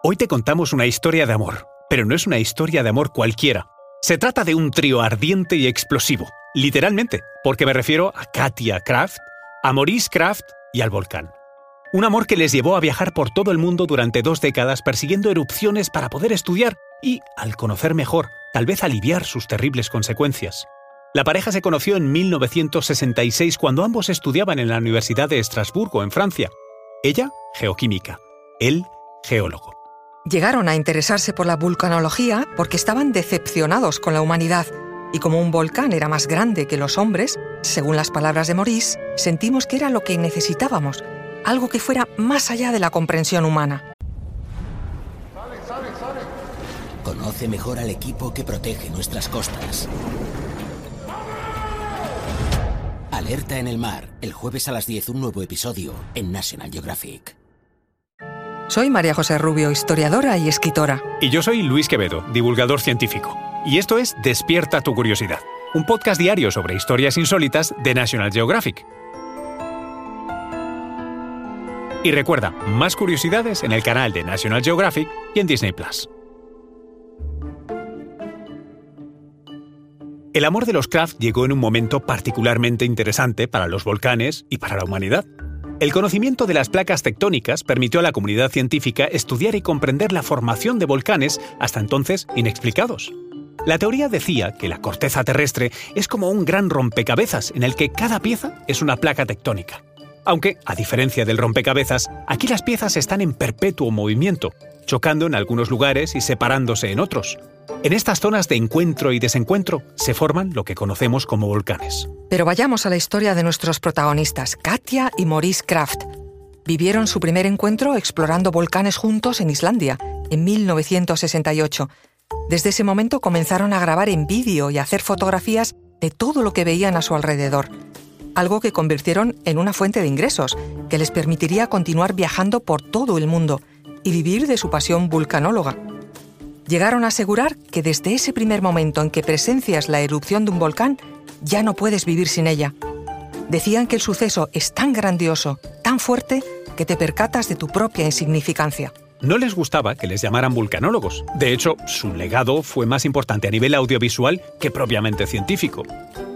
Hoy te contamos una historia de amor, pero no es una historia de amor cualquiera. Se trata de un trío ardiente y explosivo, literalmente, porque me refiero a Katia Kraft, a Maurice Kraft y al volcán. Un amor que les llevó a viajar por todo el mundo durante dos décadas persiguiendo erupciones para poder estudiar y, al conocer mejor, tal vez aliviar sus terribles consecuencias. La pareja se conoció en 1966 cuando ambos estudiaban en la Universidad de Estrasburgo, en Francia. Ella, geoquímica, él, geólogo. Llegaron a interesarse por la vulcanología porque estaban decepcionados con la humanidad y como un volcán era más grande que los hombres, según las palabras de Maurice, sentimos que era lo que necesitábamos, algo que fuera más allá de la comprensión humana. Conoce mejor al equipo que protege nuestras costas. Alerta en el mar, el jueves a las 10 un nuevo episodio en National Geographic. Soy María José Rubio, historiadora y escritora. Y yo soy Luis Quevedo, divulgador científico. Y esto es Despierta tu curiosidad, un podcast diario sobre historias insólitas de National Geographic. Y recuerda, más curiosidades en el canal de National Geographic y en Disney Plus. El amor de los Kraft llegó en un momento particularmente interesante para los volcanes y para la humanidad. El conocimiento de las placas tectónicas permitió a la comunidad científica estudiar y comprender la formación de volcanes hasta entonces inexplicados. La teoría decía que la corteza terrestre es como un gran rompecabezas en el que cada pieza es una placa tectónica. Aunque, a diferencia del rompecabezas, aquí las piezas están en perpetuo movimiento, chocando en algunos lugares y separándose en otros. En estas zonas de encuentro y desencuentro se forman lo que conocemos como volcanes. Pero vayamos a la historia de nuestros protagonistas, Katia y Maurice Kraft. Vivieron su primer encuentro explorando volcanes juntos en Islandia, en 1968. Desde ese momento comenzaron a grabar en vídeo y hacer fotografías de todo lo que veían a su alrededor, algo que convirtieron en una fuente de ingresos, que les permitiría continuar viajando por todo el mundo y vivir de su pasión vulcanóloga llegaron a asegurar que desde ese primer momento en que presencias la erupción de un volcán, ya no puedes vivir sin ella. Decían que el suceso es tan grandioso, tan fuerte, que te percatas de tu propia insignificancia. No les gustaba que les llamaran vulcanólogos. De hecho, su legado fue más importante a nivel audiovisual que propiamente científico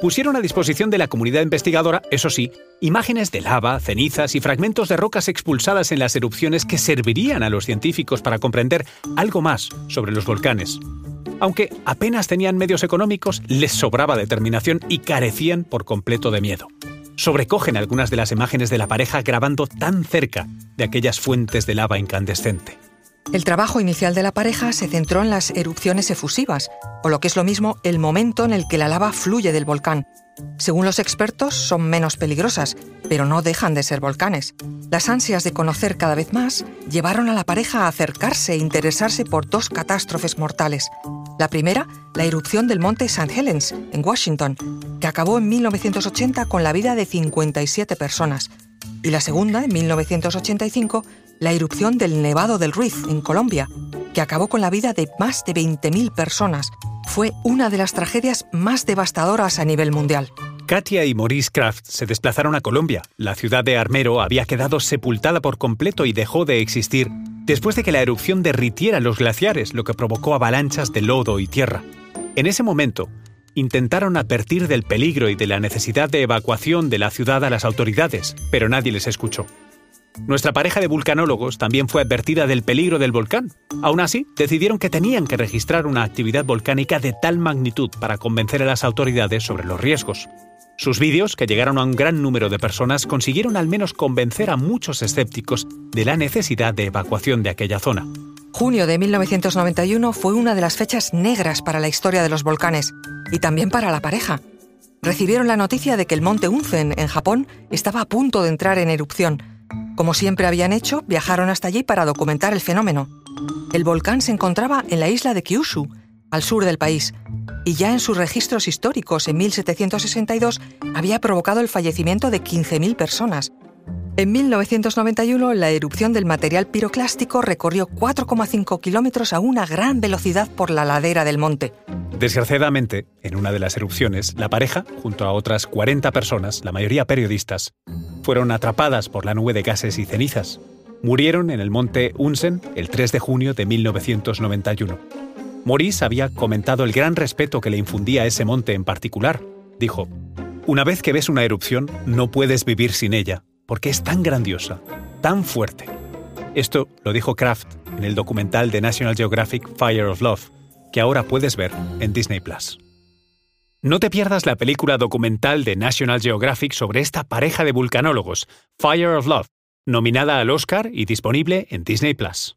pusieron a disposición de la comunidad investigadora, eso sí, imágenes de lava, cenizas y fragmentos de rocas expulsadas en las erupciones que servirían a los científicos para comprender algo más sobre los volcanes. Aunque apenas tenían medios económicos, les sobraba determinación y carecían por completo de miedo. Sobrecogen algunas de las imágenes de la pareja grabando tan cerca de aquellas fuentes de lava incandescente. El trabajo inicial de la pareja se centró en las erupciones efusivas, o lo que es lo mismo, el momento en el que la lava fluye del volcán. Según los expertos, son menos peligrosas, pero no dejan de ser volcanes. Las ansias de conocer cada vez más llevaron a la pareja a acercarse e interesarse por dos catástrofes mortales. La primera, la erupción del monte St. Helens, en Washington, que acabó en 1980 con la vida de 57 personas. Y la segunda, en 1985, la erupción del Nevado del Ruiz, en Colombia, que acabó con la vida de más de 20.000 personas. Fue una de las tragedias más devastadoras a nivel mundial. Katia y Maurice Kraft se desplazaron a Colombia. La ciudad de Armero había quedado sepultada por completo y dejó de existir después de que la erupción derritiera los glaciares, lo que provocó avalanchas de lodo y tierra. En ese momento, intentaron advertir del peligro y de la necesidad de evacuación de la ciudad a las autoridades, pero nadie les escuchó. Nuestra pareja de vulcanólogos también fue advertida del peligro del volcán. Aún así, decidieron que tenían que registrar una actividad volcánica de tal magnitud para convencer a las autoridades sobre los riesgos. Sus vídeos, que llegaron a un gran número de personas, consiguieron al menos convencer a muchos escépticos de la necesidad de evacuación de aquella zona. Junio de 1991 fue una de las fechas negras para la historia de los volcanes y también para la pareja. Recibieron la noticia de que el monte Unzen, en Japón, estaba a punto de entrar en erupción como siempre habían hecho, viajaron hasta allí para documentar el fenómeno. El volcán se encontraba en la isla de Kyushu, al sur del país, y ya en sus registros históricos en 1762 había provocado el fallecimiento de 15.000 personas. En 1991, la erupción del material piroclástico recorrió 4,5 kilómetros a una gran velocidad por la ladera del monte. Desgraciadamente, en una de las erupciones, la pareja, junto a otras 40 personas, la mayoría periodistas, fueron atrapadas por la nube de gases y cenizas. Murieron en el monte Unsen el 3 de junio de 1991. Maurice había comentado el gran respeto que le infundía ese monte en particular. Dijo, una vez que ves una erupción, no puedes vivir sin ella, porque es tan grandiosa, tan fuerte. Esto lo dijo Kraft en el documental de National Geographic Fire of Love, que ahora puedes ver en Disney Plus. No te pierdas la película documental de National Geographic sobre esta pareja de vulcanólogos, Fire of Love, nominada al Oscar y disponible en Disney Plus.